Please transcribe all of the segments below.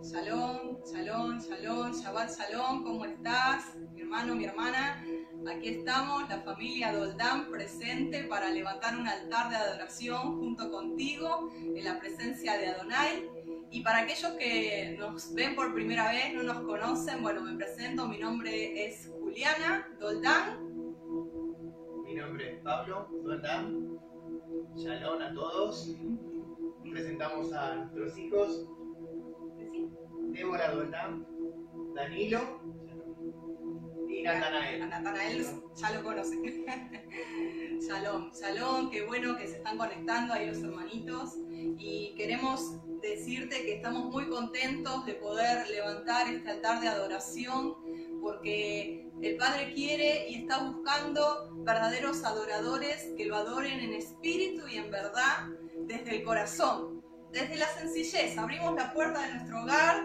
Shalom, shalom, shalom, Shabbat shalom, ¿cómo estás? Mi hermano, mi hermana, aquí estamos, la familia Doldán presente para levantar un altar de adoración junto contigo en la presencia de Adonai. Y para aquellos que nos ven por primera vez, no nos conocen, bueno, me presento, mi nombre es Juliana Doldán. Mi nombre es Pablo Doldán. Shalom a todos. Presentamos a nuestros hijos Débora Doldán, Danilo y Natanael. A Natanael ya lo conocen. Shalom, shalom, qué bueno que se están conectando ahí los hermanitos y queremos decirte que estamos muy contentos de poder levantar este altar de adoración porque el Padre quiere y está buscando verdaderos adoradores que lo adoren en espíritu y en verdad desde el corazón, desde la sencillez. Abrimos la puerta de nuestro hogar,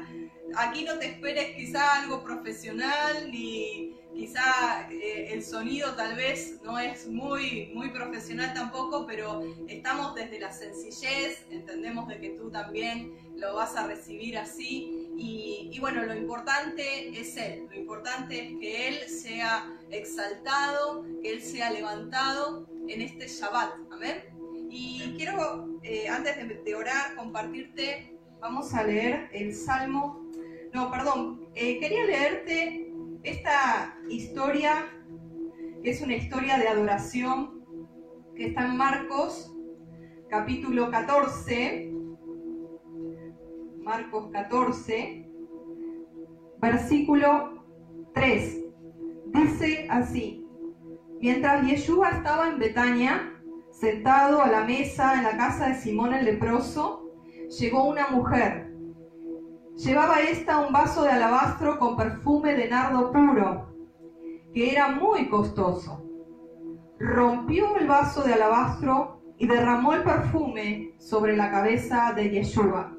aquí no te esperes quizá algo profesional ni quizá eh, el sonido tal vez no es muy, muy profesional tampoco, pero estamos desde la sencillez, entendemos de que tú también lo vas a recibir así. Y, y, bueno, lo importante es Él, lo importante es que Él sea exaltado, que Él sea levantado en este Shabbat. Amén. Y quiero, eh, antes de, de, orar, compartirte, vamos a leer el Salmo, no, perdón, eh, quería leerte esta historia, que es una historia de adoración, que está en Marcos, capítulo 14, Marcos 14, versículo 3. Dice así, mientras Yeshua estaba en Betania, Sentado a la mesa en la casa de Simón el leproso, llegó una mujer. Llevaba esta un vaso de alabastro con perfume de nardo puro, que era muy costoso. Rompió el vaso de alabastro y derramó el perfume sobre la cabeza de Yeshua.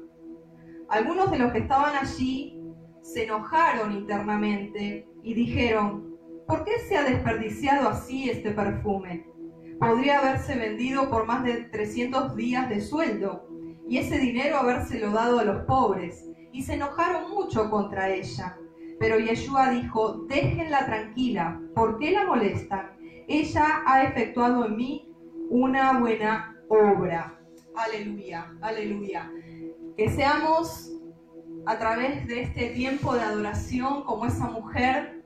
Algunos de los que estaban allí se enojaron internamente y dijeron, ¿por qué se ha desperdiciado así este perfume? podría haberse vendido por más de 300 días de sueldo y ese dinero habérselo dado a los pobres. Y se enojaron mucho contra ella. Pero Yeshua dijo, déjenla tranquila, ¿por qué la molestan? Ella ha efectuado en mí una buena obra. Aleluya, aleluya. Que seamos a través de este tiempo de adoración como esa mujer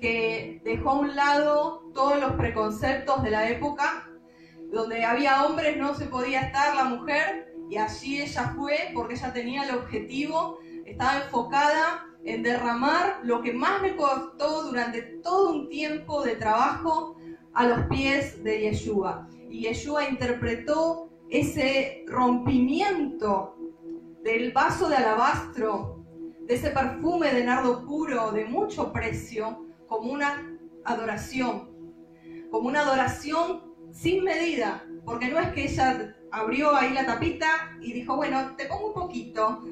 que dejó a un lado todos los preconceptos de la época, donde había hombres no se podía estar la mujer, y allí ella fue porque ella tenía el objetivo, estaba enfocada en derramar lo que más me costó durante todo un tiempo de trabajo a los pies de Yeshua. Y Yeshua interpretó ese rompimiento del vaso de alabastro, de ese perfume de nardo puro de mucho precio, como una adoración, como una adoración sin medida, porque no es que ella abrió ahí la tapita y dijo, bueno, te pongo un poquito,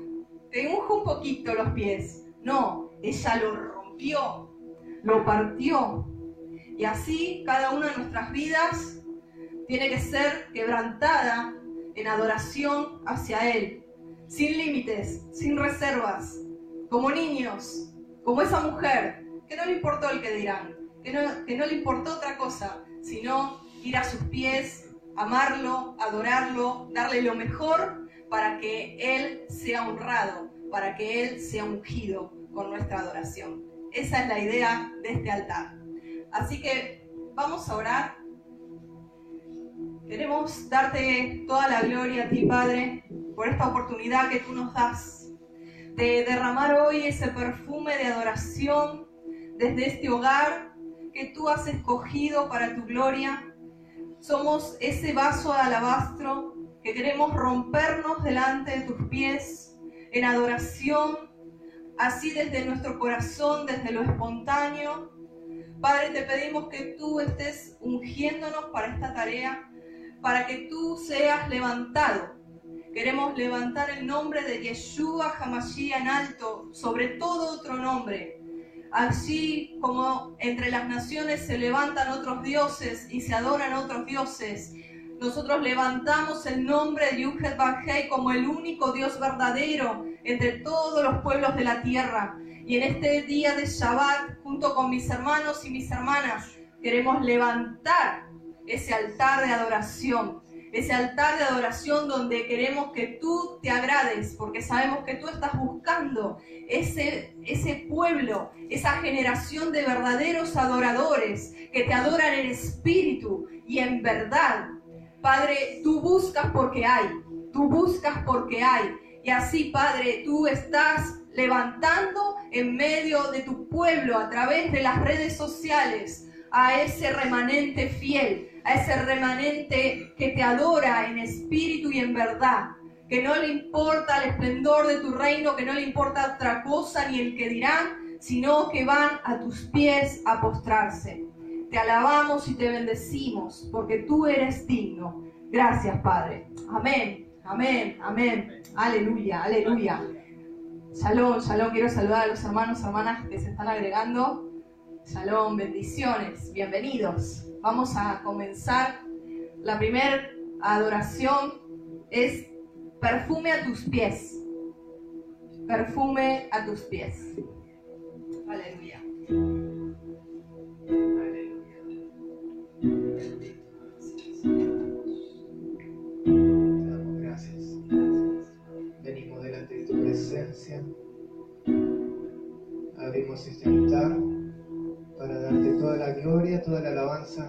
te unjo un poquito los pies. No, ella lo rompió, lo partió. Y así cada una de nuestras vidas tiene que ser quebrantada en adoración hacia Él, sin límites, sin reservas, como niños, como esa mujer que no le importó el que dirán, que no, que no le importó otra cosa, sino ir a sus pies, amarlo, adorarlo, darle lo mejor para que Él sea honrado, para que Él sea ungido con nuestra adoración. Esa es la idea de este altar. Así que vamos a orar. Queremos darte toda la gloria a ti, Padre, por esta oportunidad que tú nos das de derramar hoy ese perfume de adoración desde este hogar que tú has escogido para tu gloria. Somos ese vaso de alabastro que queremos rompernos delante de tus pies en adoración, así desde nuestro corazón, desde lo espontáneo. Padre, te pedimos que tú estés ungiéndonos para esta tarea, para que tú seas levantado. Queremos levantar el nombre de Yeshua Hamashiach en alto, sobre todo otro nombre, Así como entre las naciones se levantan otros dioses y se adoran otros dioses, nosotros levantamos el nombre de Yuhet Bajei como el único Dios verdadero entre todos los pueblos de la tierra. Y en este día de Shabbat, junto con mis hermanos y mis hermanas, queremos levantar ese altar de adoración, ese altar de adoración donde queremos que tú te agrades, porque sabemos que tú estás buscando ese, ese pueblo, esa generación de verdaderos adoradores que te adoran en espíritu y en verdad. Padre, tú buscas porque hay, tú buscas porque hay. Y así, Padre, tú estás levantando en medio de tu pueblo a través de las redes sociales a ese remanente fiel, a ese remanente que te adora en espíritu y en verdad, que no le importa el esplendor de tu reino, que no le importa otra cosa ni el que dirán, sino que van a tus pies a postrarse. Te alabamos y te bendecimos porque tú eres digno. Gracias, Padre. Amén, amén, amén. Aleluya, aleluya. Shalom, shalom. Quiero saludar a los hermanos, hermanas que se están agregando. Shalom, bendiciones, bienvenidos vamos a comenzar. La primera adoración es perfume a tus pies. Perfume a tus pies. Aleluya. Te damos gracias. Venimos de tu presencia. Abrimos este altar para darte toda la gloria, toda la alabanza,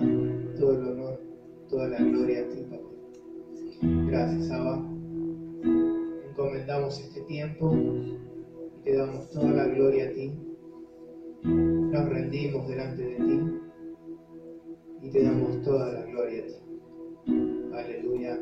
todo el honor, toda la gloria a ti, Padre. Gracias, Abba. Encomendamos este tiempo y te damos toda la gloria a ti. Nos rendimos delante de ti y te damos toda la gloria a ti. Aleluya.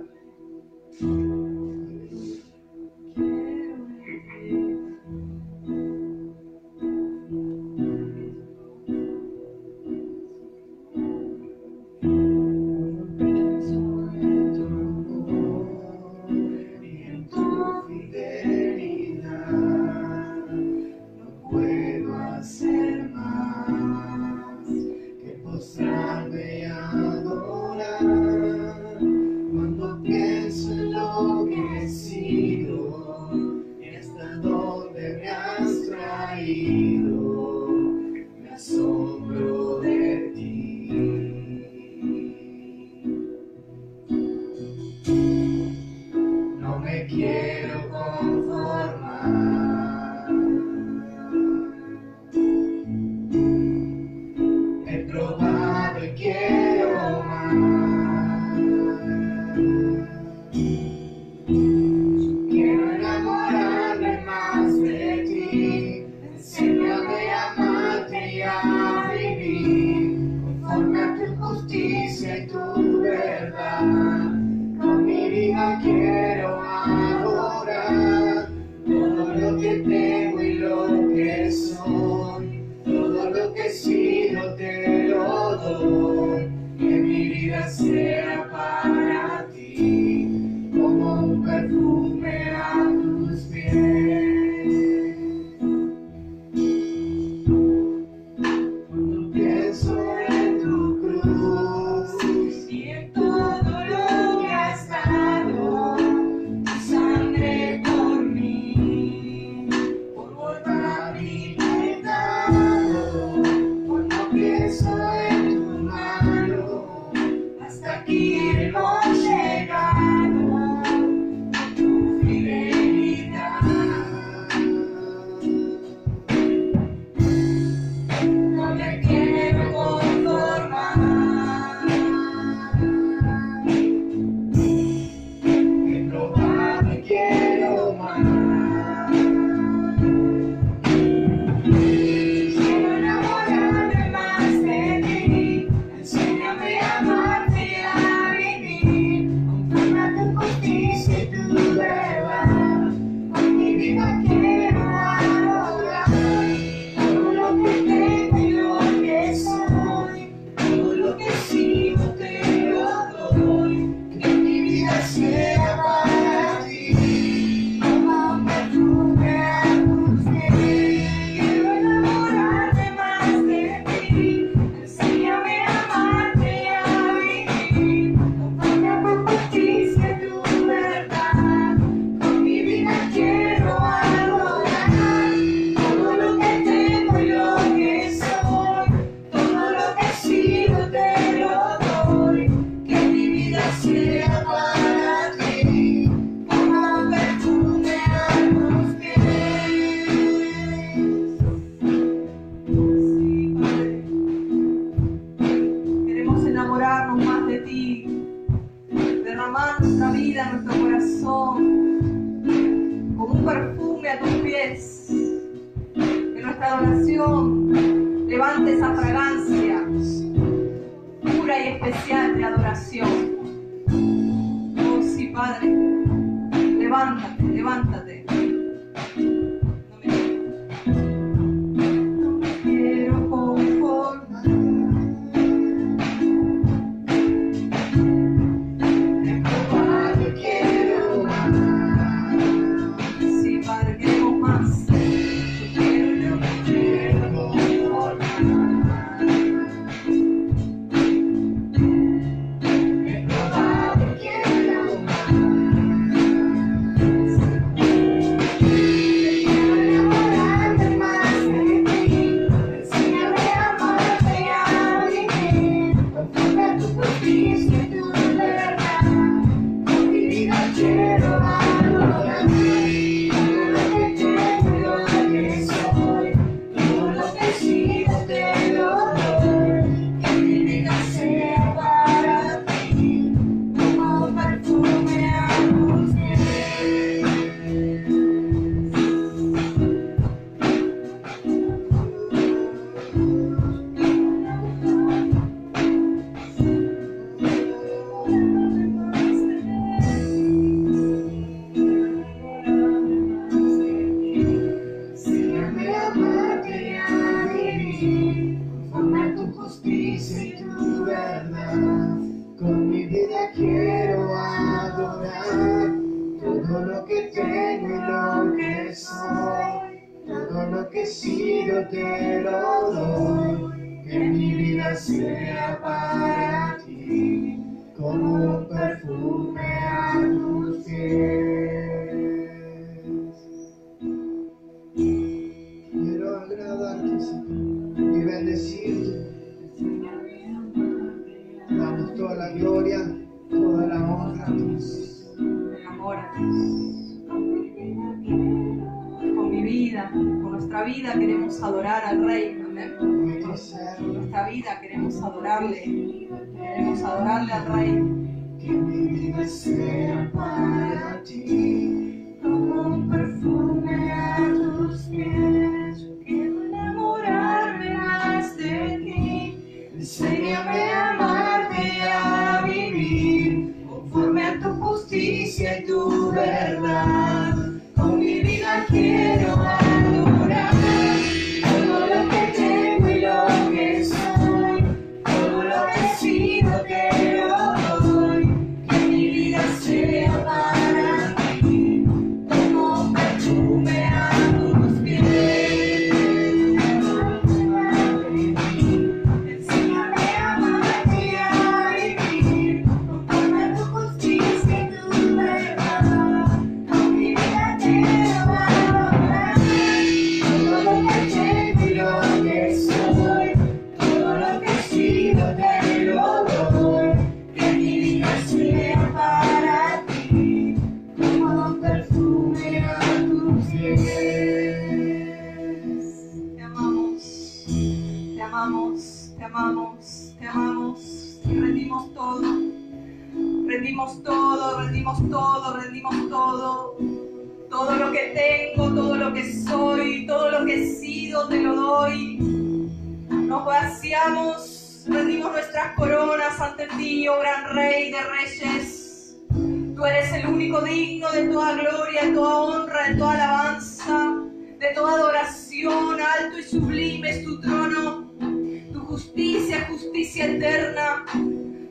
eterna.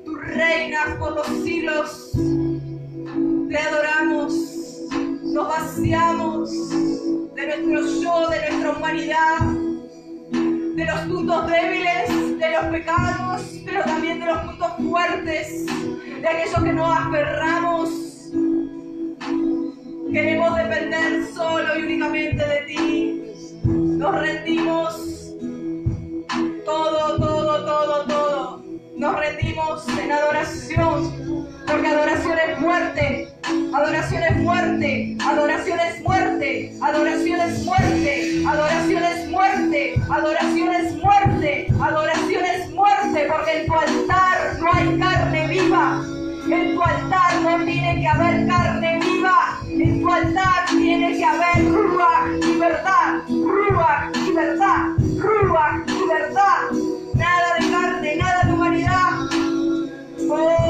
Tú reinas por los siglos. Te adoramos, nos vaciamos de nuestro yo, de nuestra humanidad, de los puntos débiles, de los pecados, pero también de los puntos fuertes, de aquellos que nos aferramos. Queremos depender solo y únicamente de ti. Nos rendimos Nos rendimos en adoración, porque adoración es muerte, adoración es muerte, adoración es muerte, adoración es muerte, adoración es muerte, adoración es muerte, adoración es muerte, porque en tu altar no hay carne viva. En tu altar no tiene que haber carne viva. En tu altar tiene que haber rúa y verdad, rúa y verdad, rúa y verdad. Nada de carne, nada de Lord.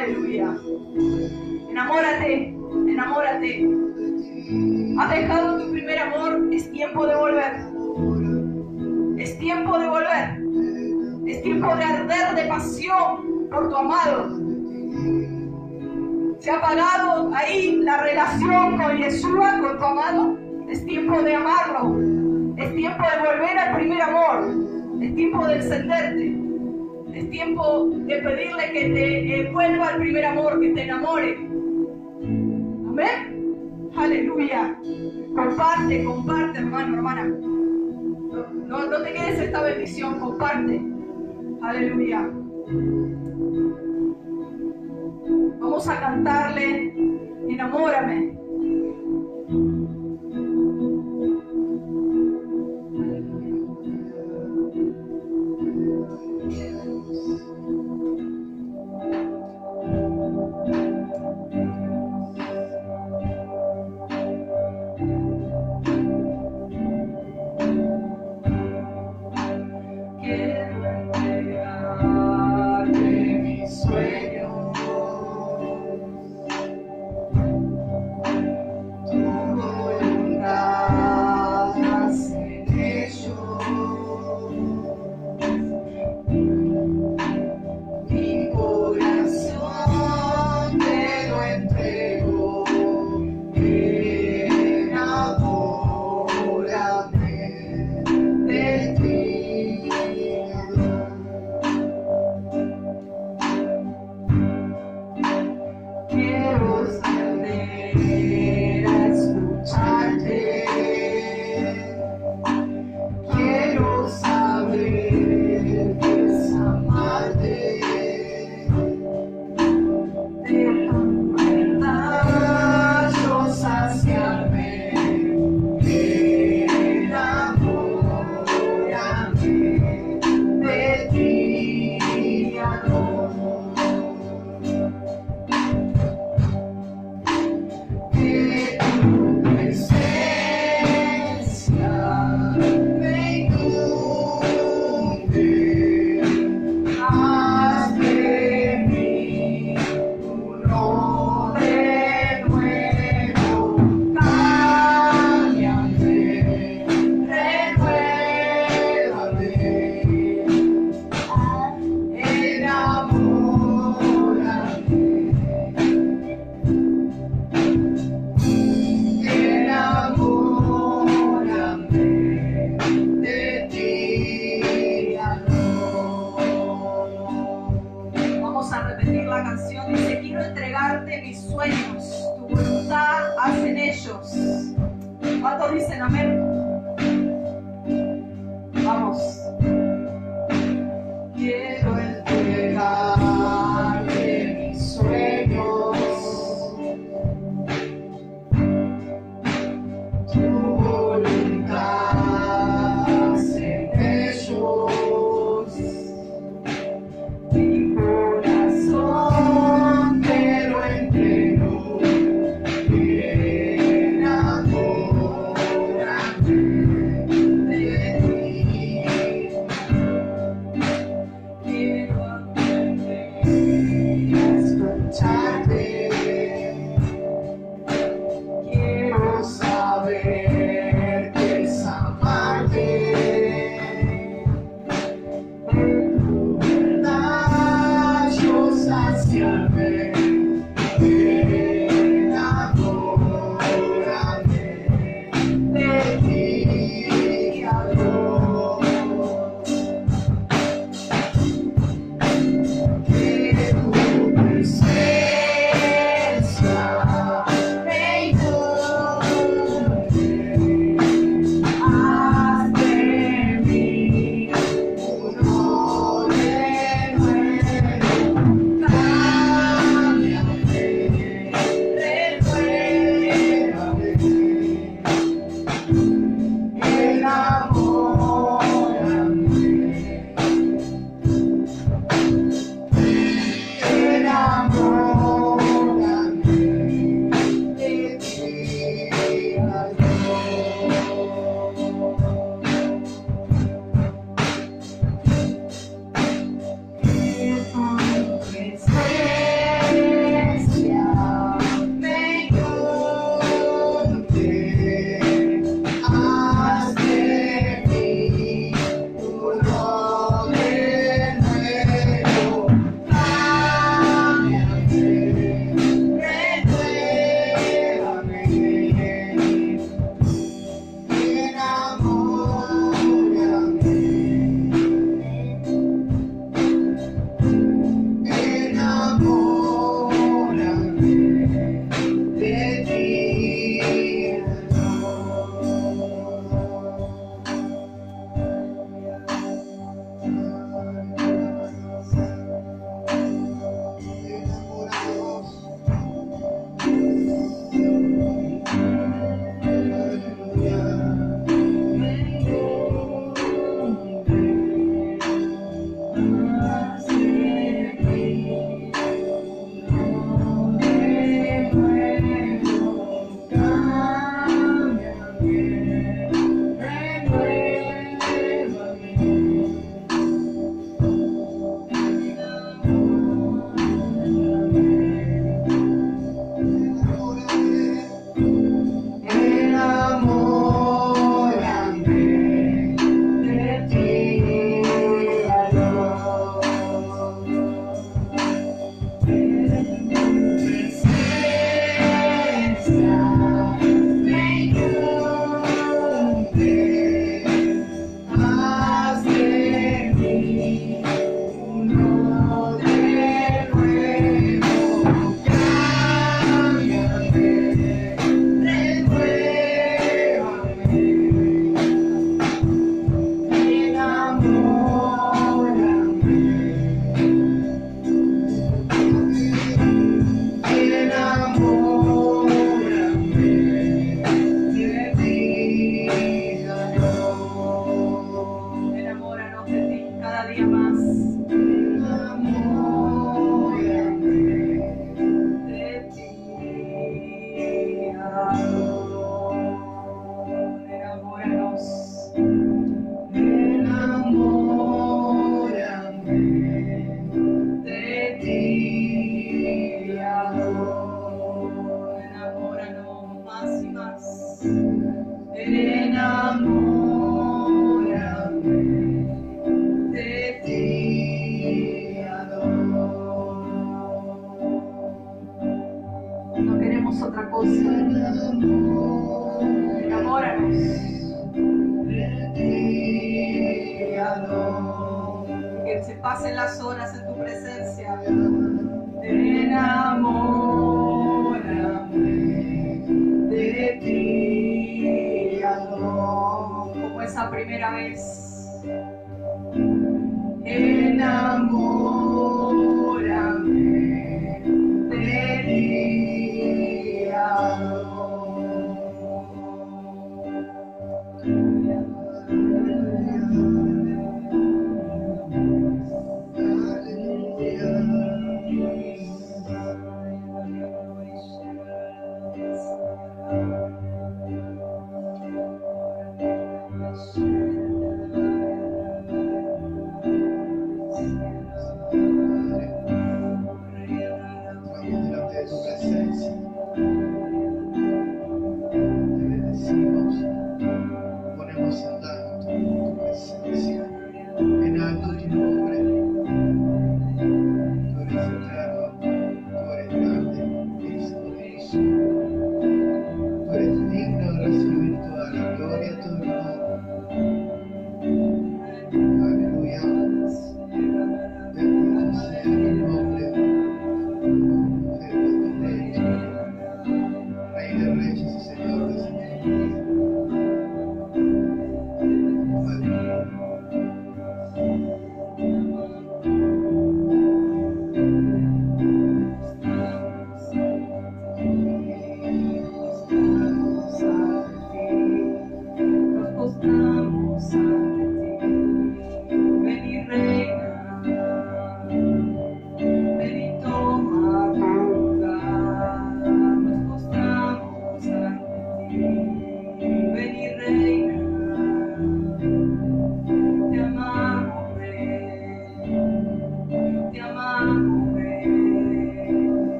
Aleluya. Enamórate, enamórate. Has dejado tu primer amor, es tiempo de volver. Es tiempo de volver. Es tiempo de arder de pasión por tu amado. Se ha apagado ahí la relación con Yeshua, con tu amado. Es tiempo de amarlo. Es tiempo de volver al primer amor. Es tiempo de encenderte es tiempo de pedirle que te vuelva al primer amor, que te enamore. Amén. Aleluya. Comparte, comparte, hermano, hermana. No, no te quedes esta bendición, comparte. Aleluya. Vamos a cantarle, enamórame.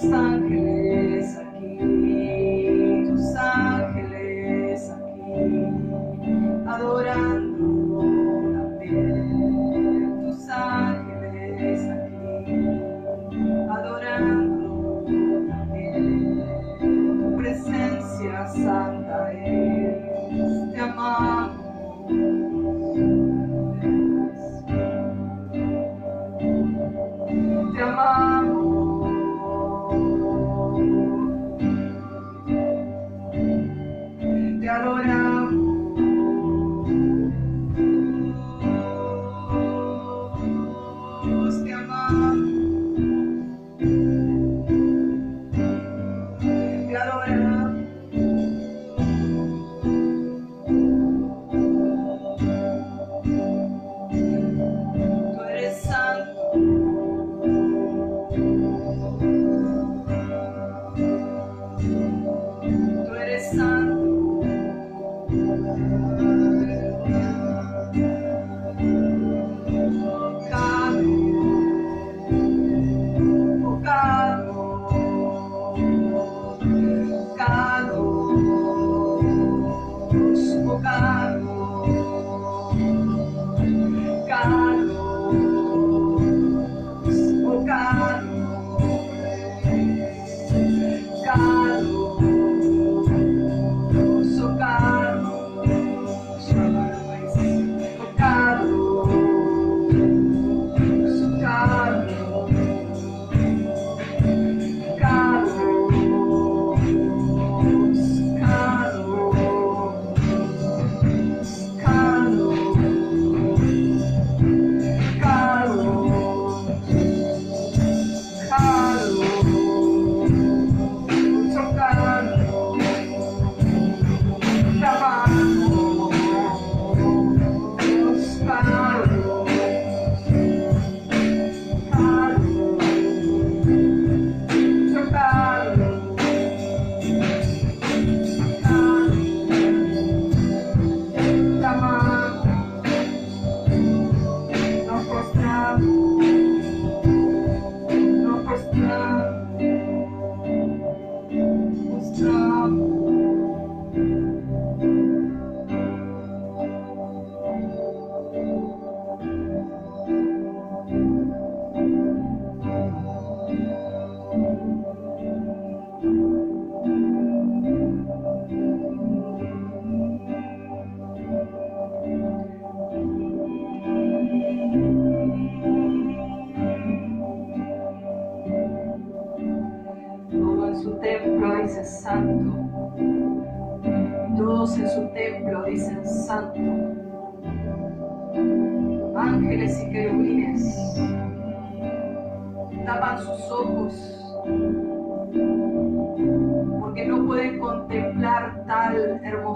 Con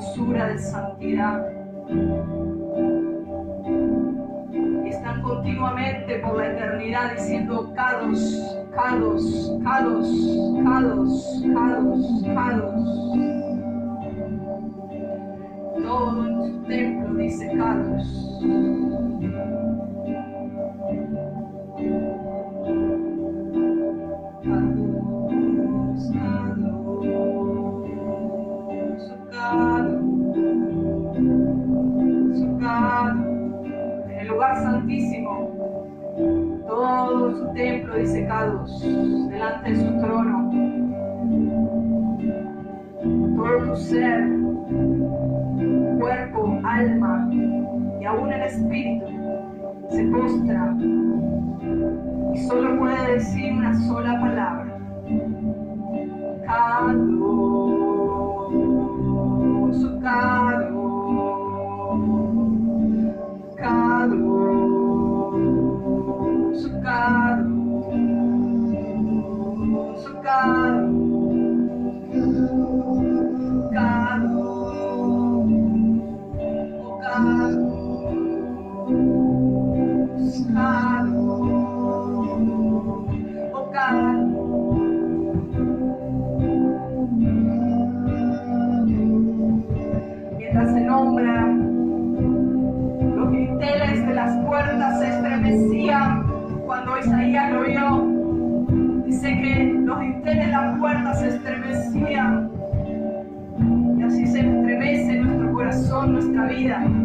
de santidad. Están continuamente por la eternidad diciendo, cados, cados, cados, cados, cados, cados. Todo en tu templo dice cados. templo y secados delante de su trono. Todo tu ser, cuerpo, alma y aún el espíritu se postra y solo puede decir una sola palabra. vida.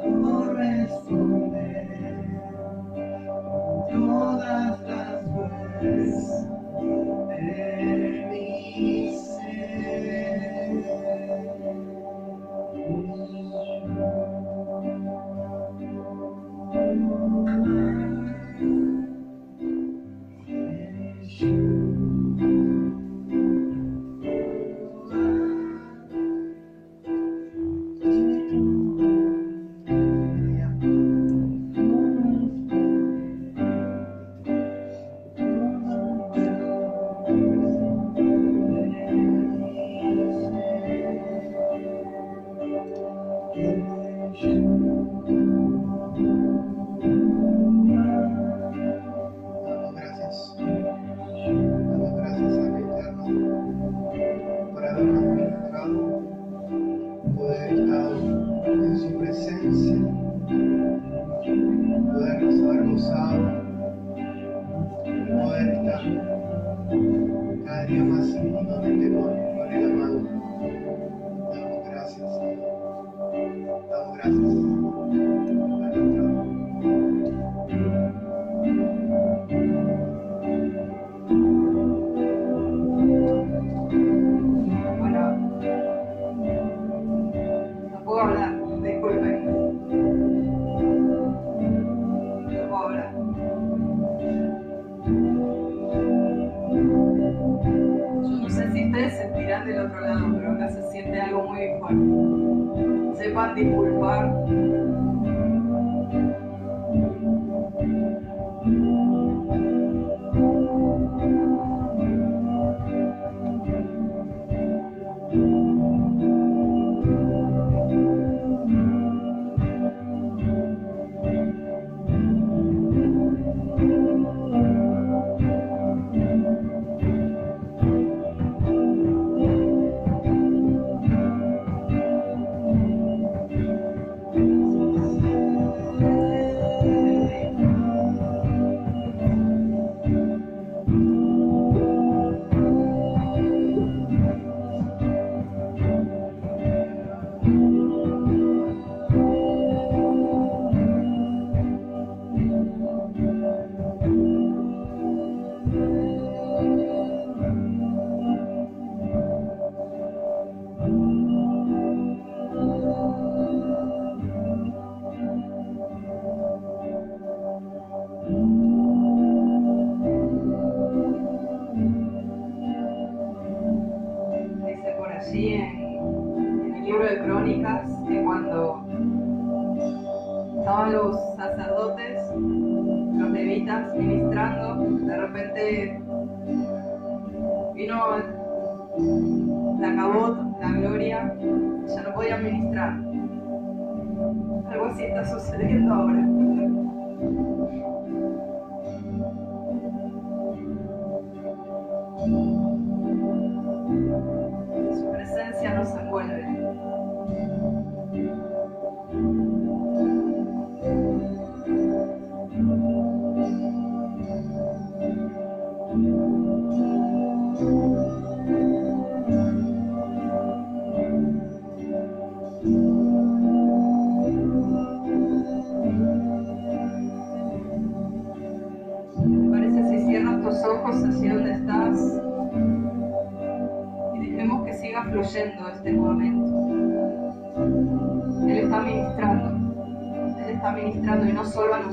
Quiero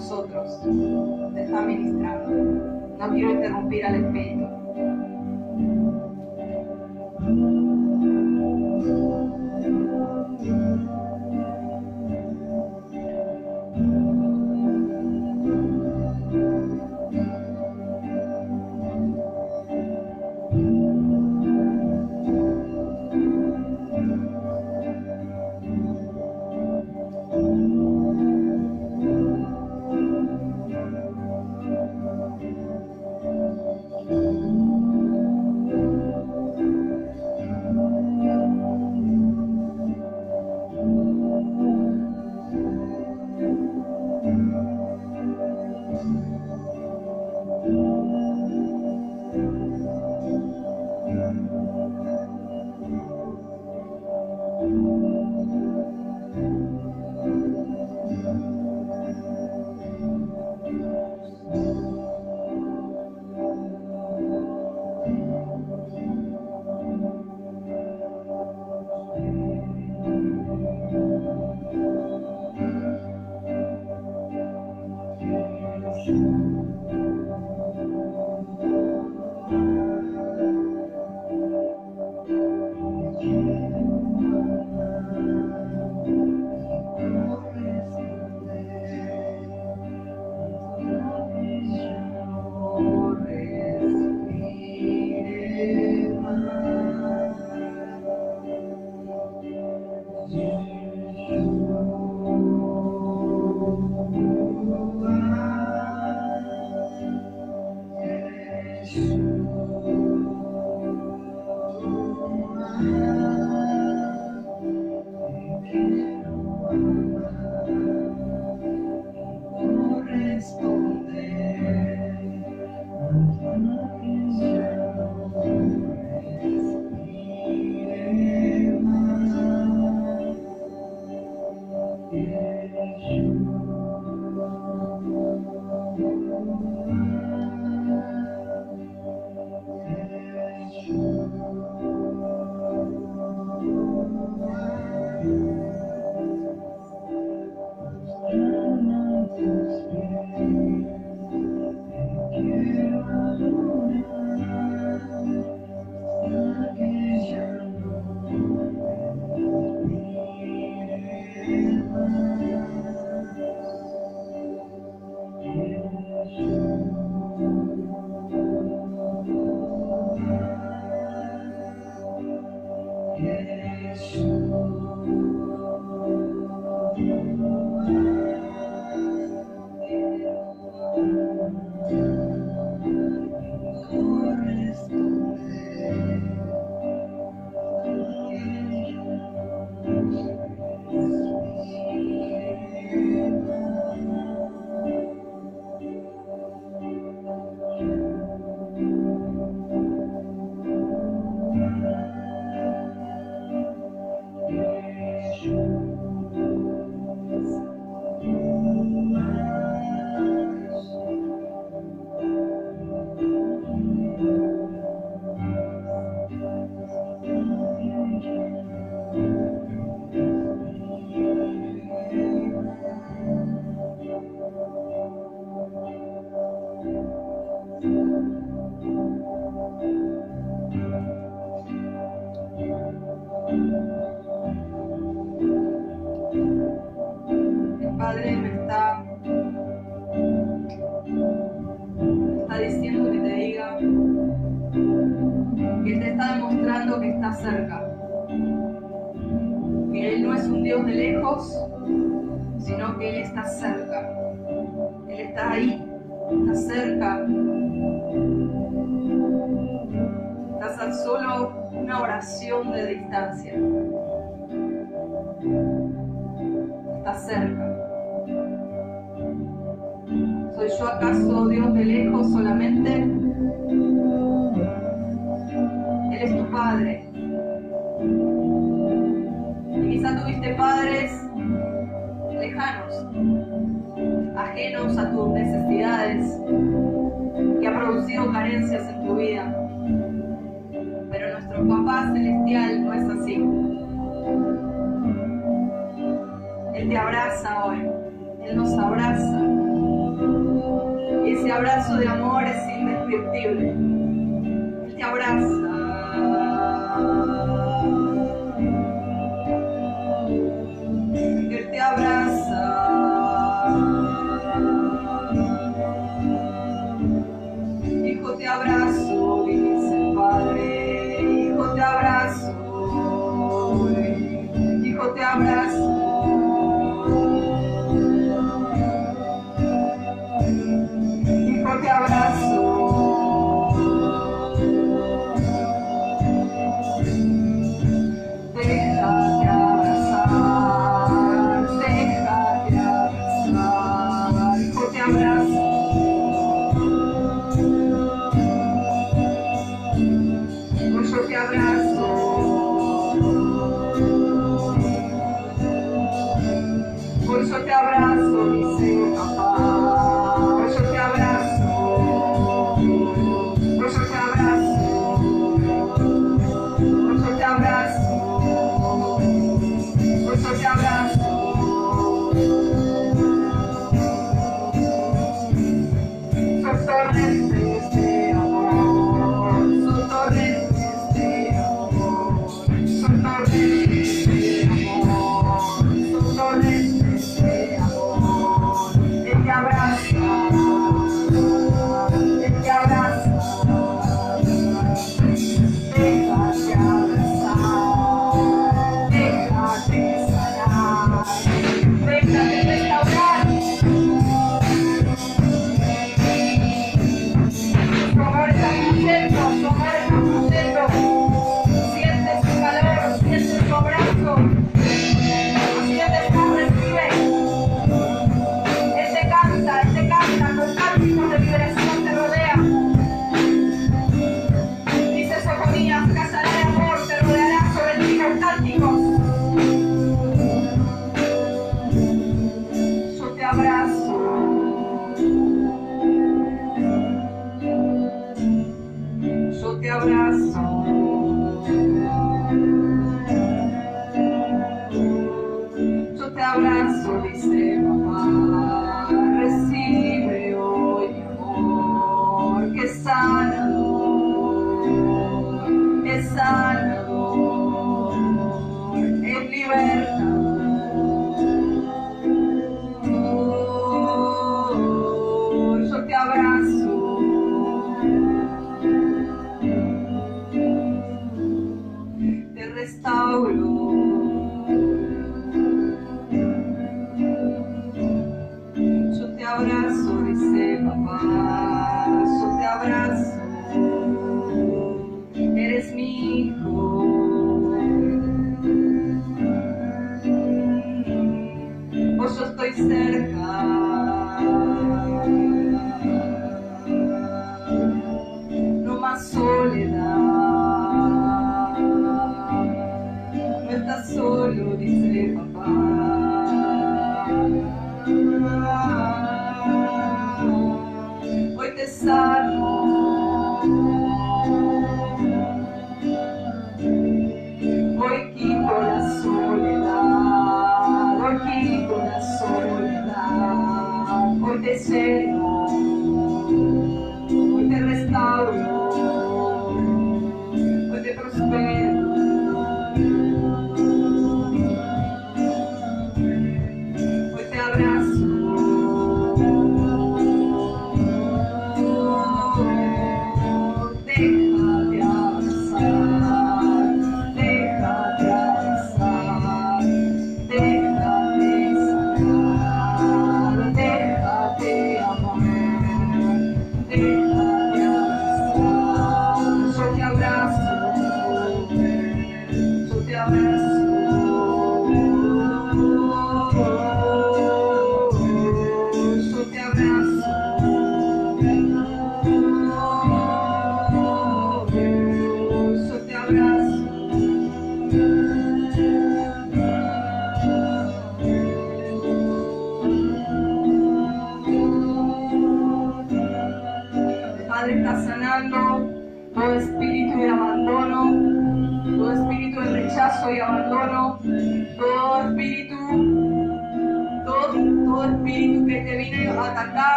nosotros. Él está ministrando. No quiero interrumpir al Espíritu.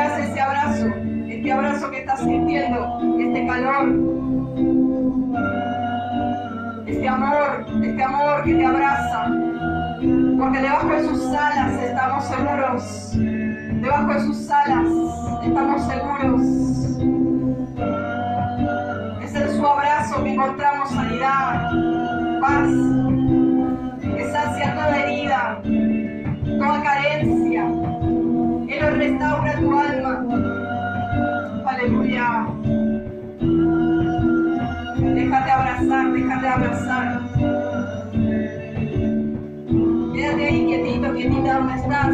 Sentirás ese abrazo, este abrazo que estás sintiendo, este calor, este amor, este amor que te abraza. Porque debajo de sus alas estamos seguros. Debajo de sus alas estamos seguros. Es en su abrazo que encontramos sanidad, paz, restaura tu alma. Aleluya. Déjate abrazar, déjate abrazar. Quédate ahí quietito, quietita donde estás.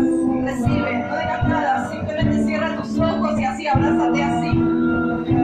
Recibe, no digas nada, simplemente cierra tus ojos y así abrázate así.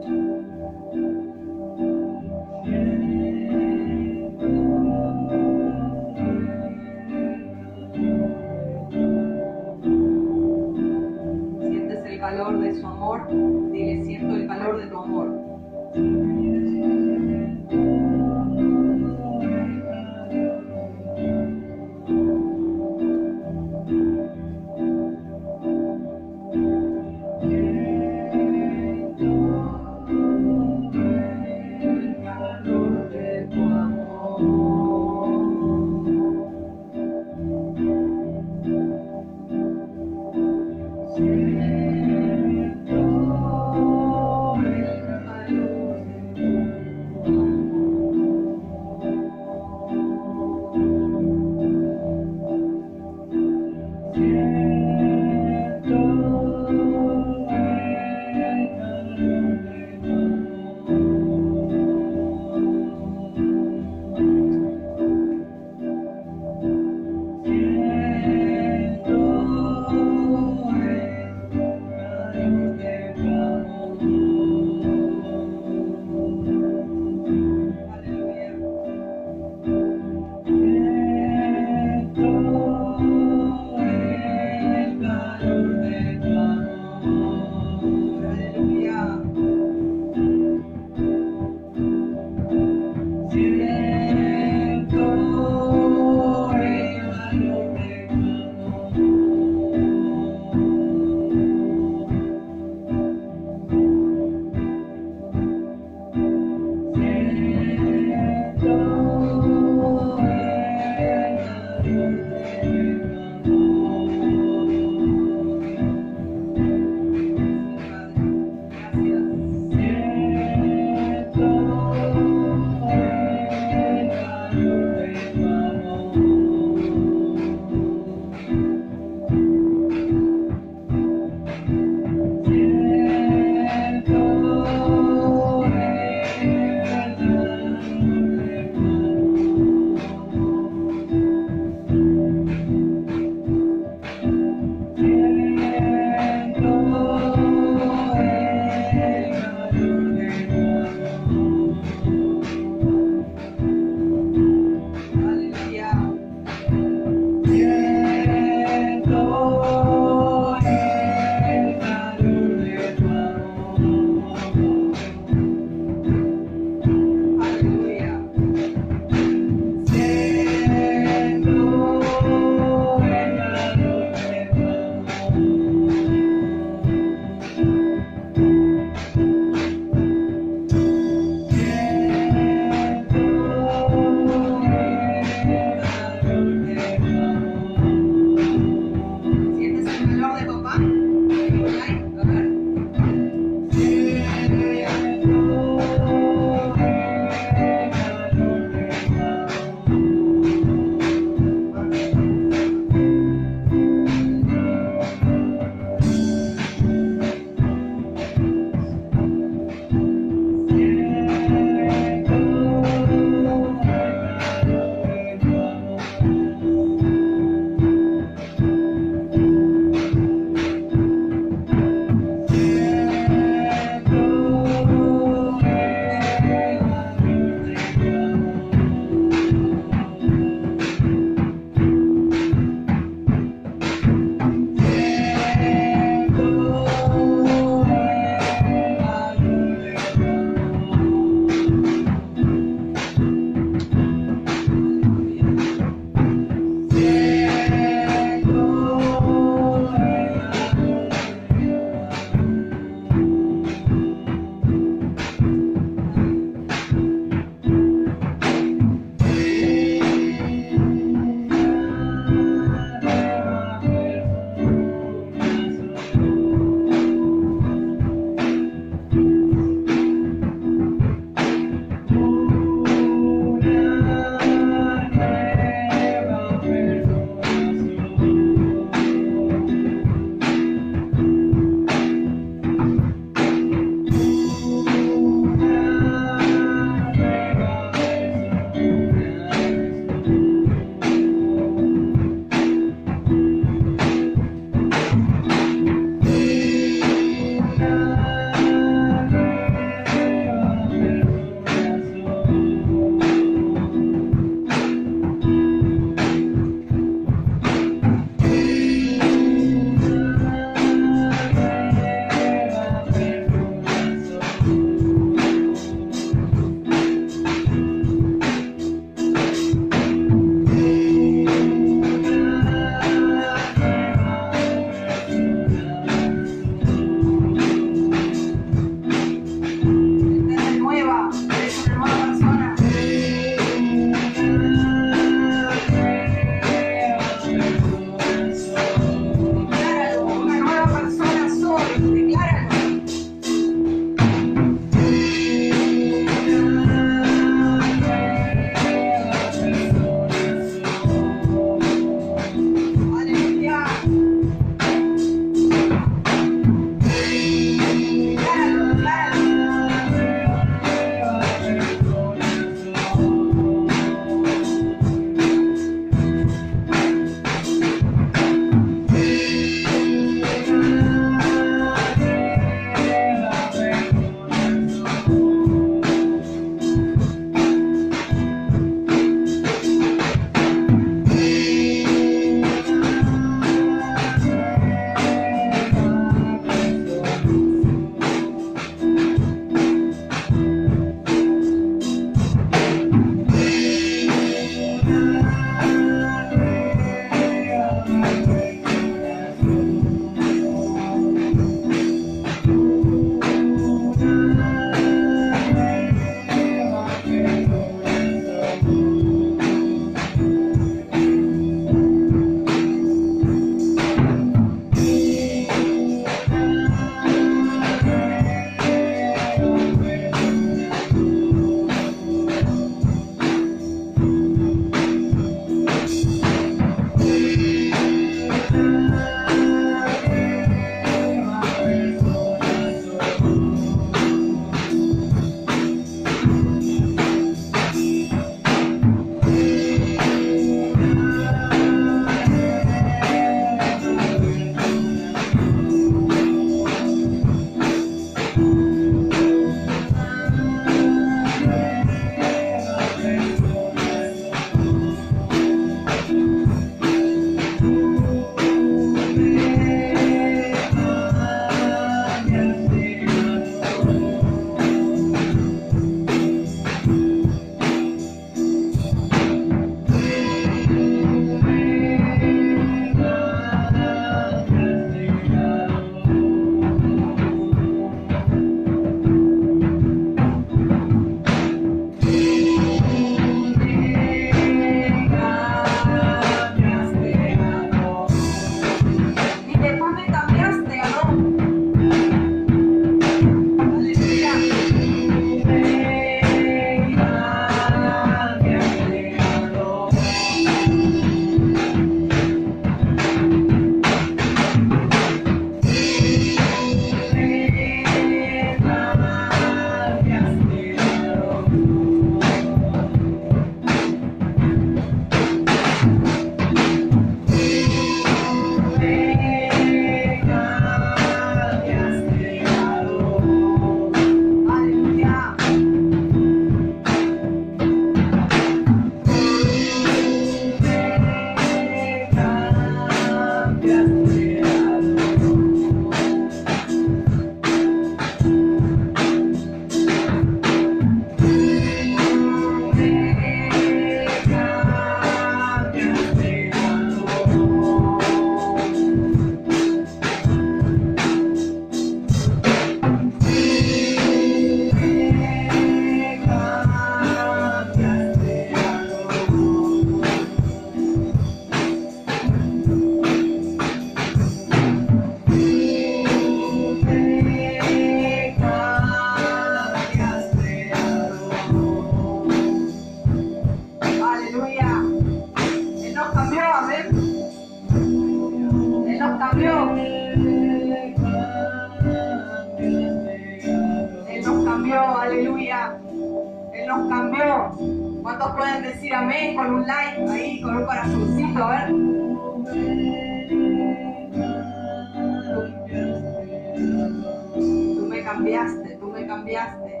Tú me cambiaste, tú me cambiaste.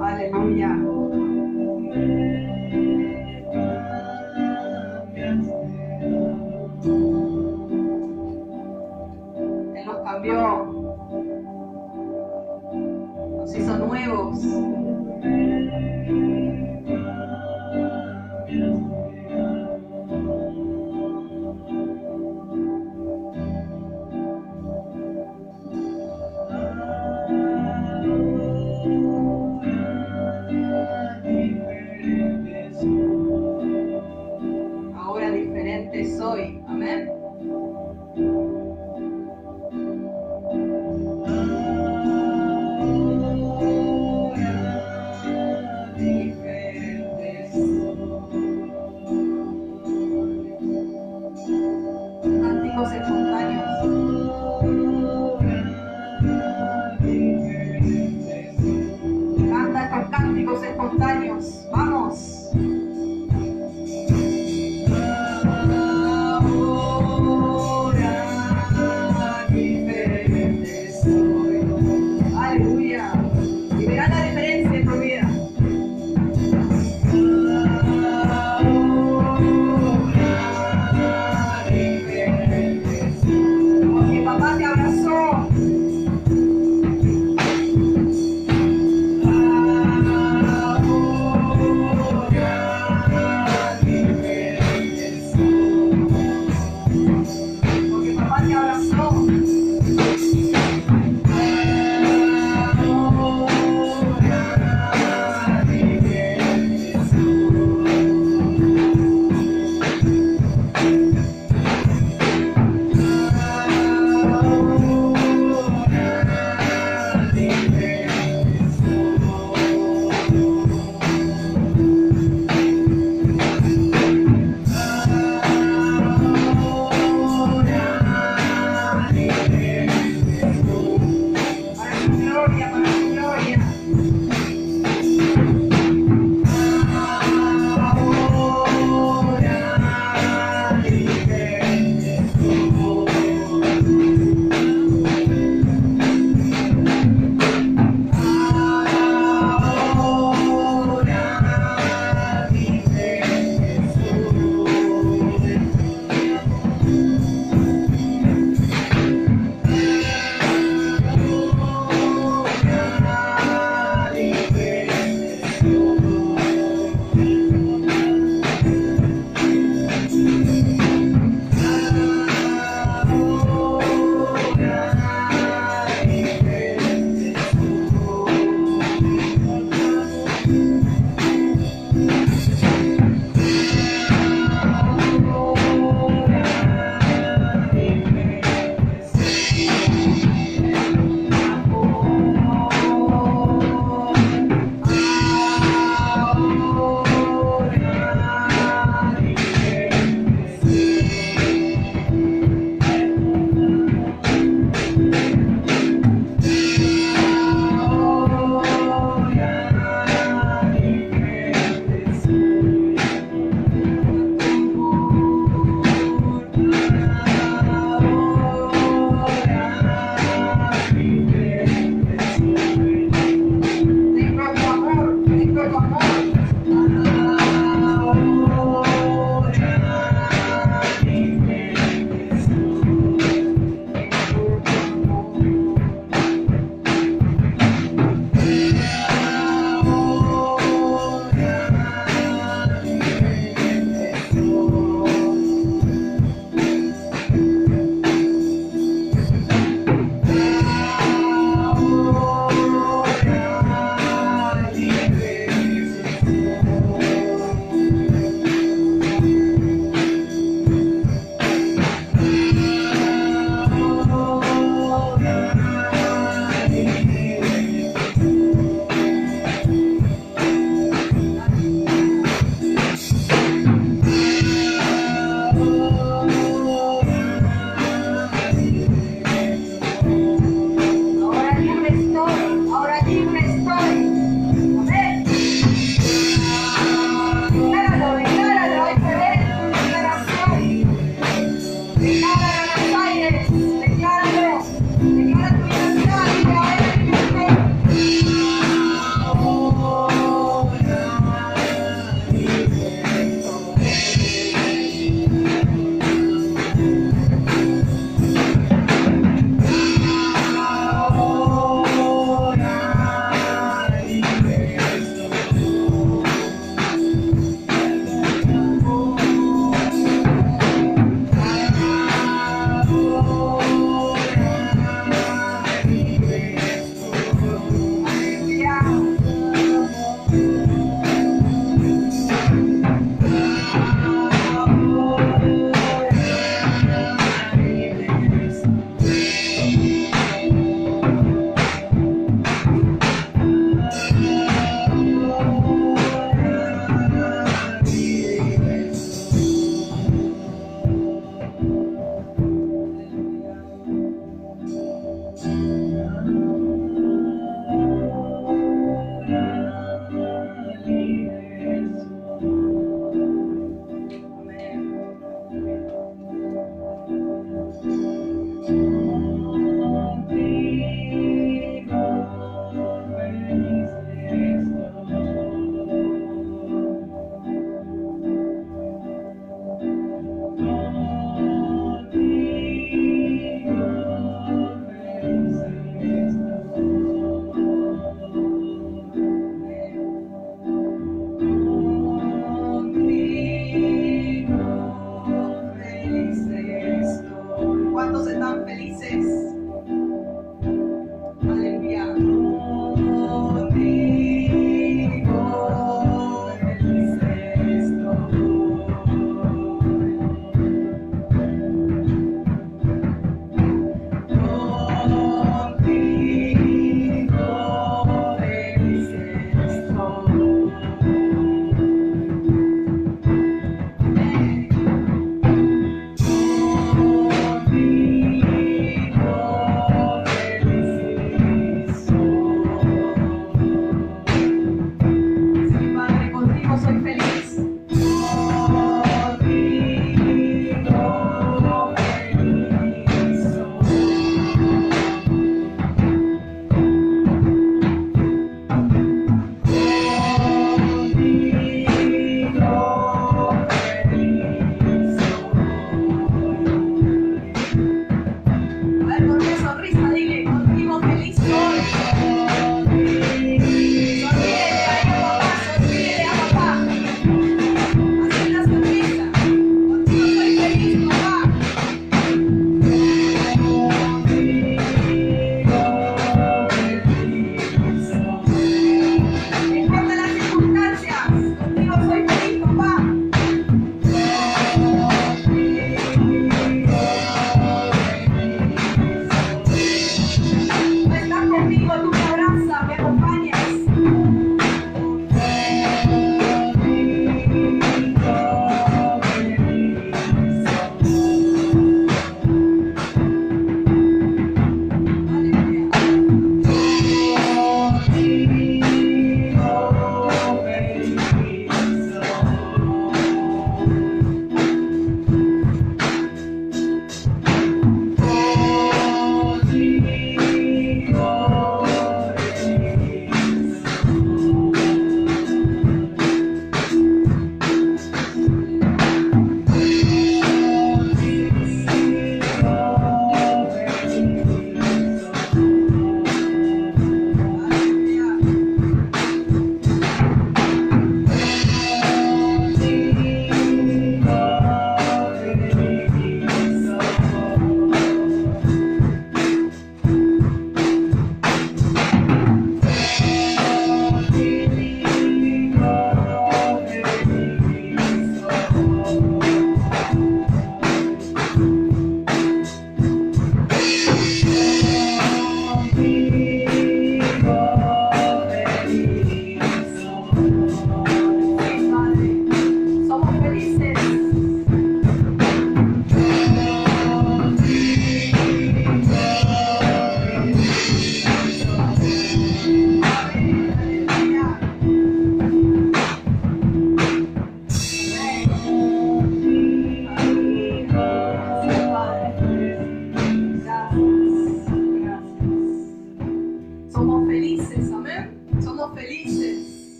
Aleluya. Él nos cambió. Nos hizo nuevos.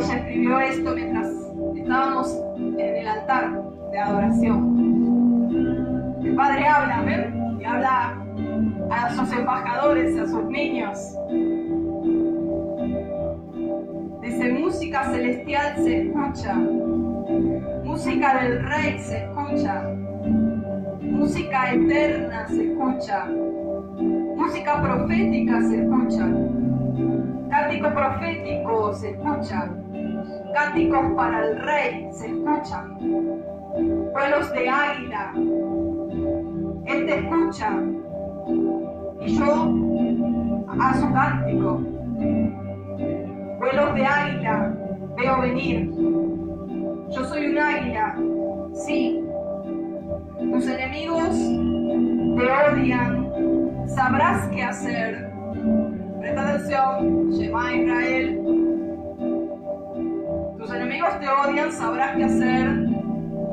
Ella escribió esto mientras estábamos en el altar de adoración. El Padre habla, ¿ven? Y habla a sus embajadores, a sus niños. Dice, música celestial se escucha, música del rey se escucha, música eterna se escucha, música profética se escucha, cántico profético se escucha, cánticos para el rey se escuchan, vuelos de águila, él te escucha. Y yo a su cántico, vuelos de águila veo venir, yo soy un águila, sí, tus enemigos te odian, sabrás qué hacer. Presta atención, Shema Israel. Tus enemigos te odian, sabrás qué hacer.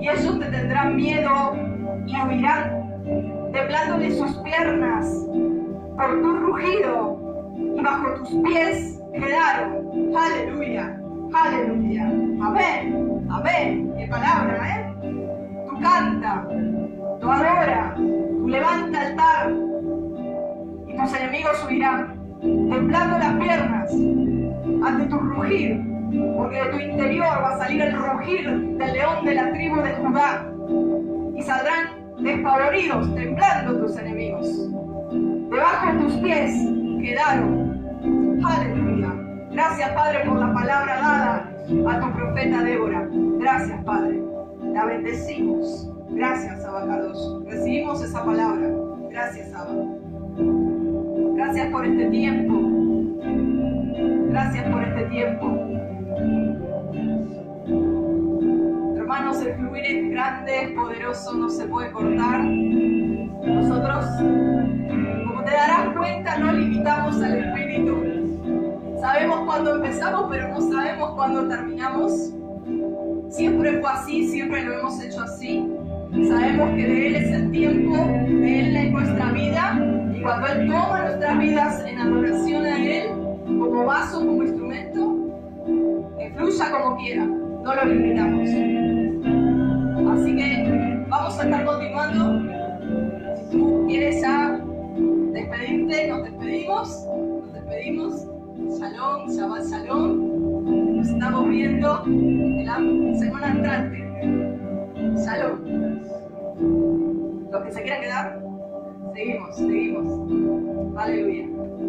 Y ellos te tendrán miedo y huirán, temblándole sus piernas por tu rugido. Y bajo tus pies quedaron. Aleluya, aleluya. Amén, amén. Qué palabra, ¿eh? Tú canta, tú adora, tú levanta altar y tus enemigos huirán, temblando las piernas ante tu rugir, porque de tu interior va a salir el rugir del león de la tribu de Judá y saldrán despavoridos, temblando tus enemigos. Debajo de tus pies quedaron. Aleluya. Gracias, Padre, por la palabra dada a tu profeta Débora. Gracias, Padre. La bendecimos. Gracias, Abacados. Recibimos esa palabra. Gracias, Abba. Gracias por este tiempo. Gracias por este tiempo. Hermanos, el fluir es grande, es poderoso, no se puede cortar. Nosotros, como te darás cuenta, no limitamos al Espíritu. Sabemos cuándo empezamos, pero no sabemos cuándo terminamos. Siempre fue así, siempre lo hemos hecho así. Sabemos que de Él es el tiempo, de Él es nuestra vida, y cuando Él toma nuestras vidas en adoración a Él, como vaso, como instrumento, que fluya como quiera, no lo limitamos. Así que vamos a estar continuando. Si tú quieres ya despedirte, nos despedimos, nos despedimos. Shalom, Shabbat Shalom. Nos estamos viendo en la semana entrante. Shalom. Los que se quieran quedar, seguimos, seguimos. Aleluya.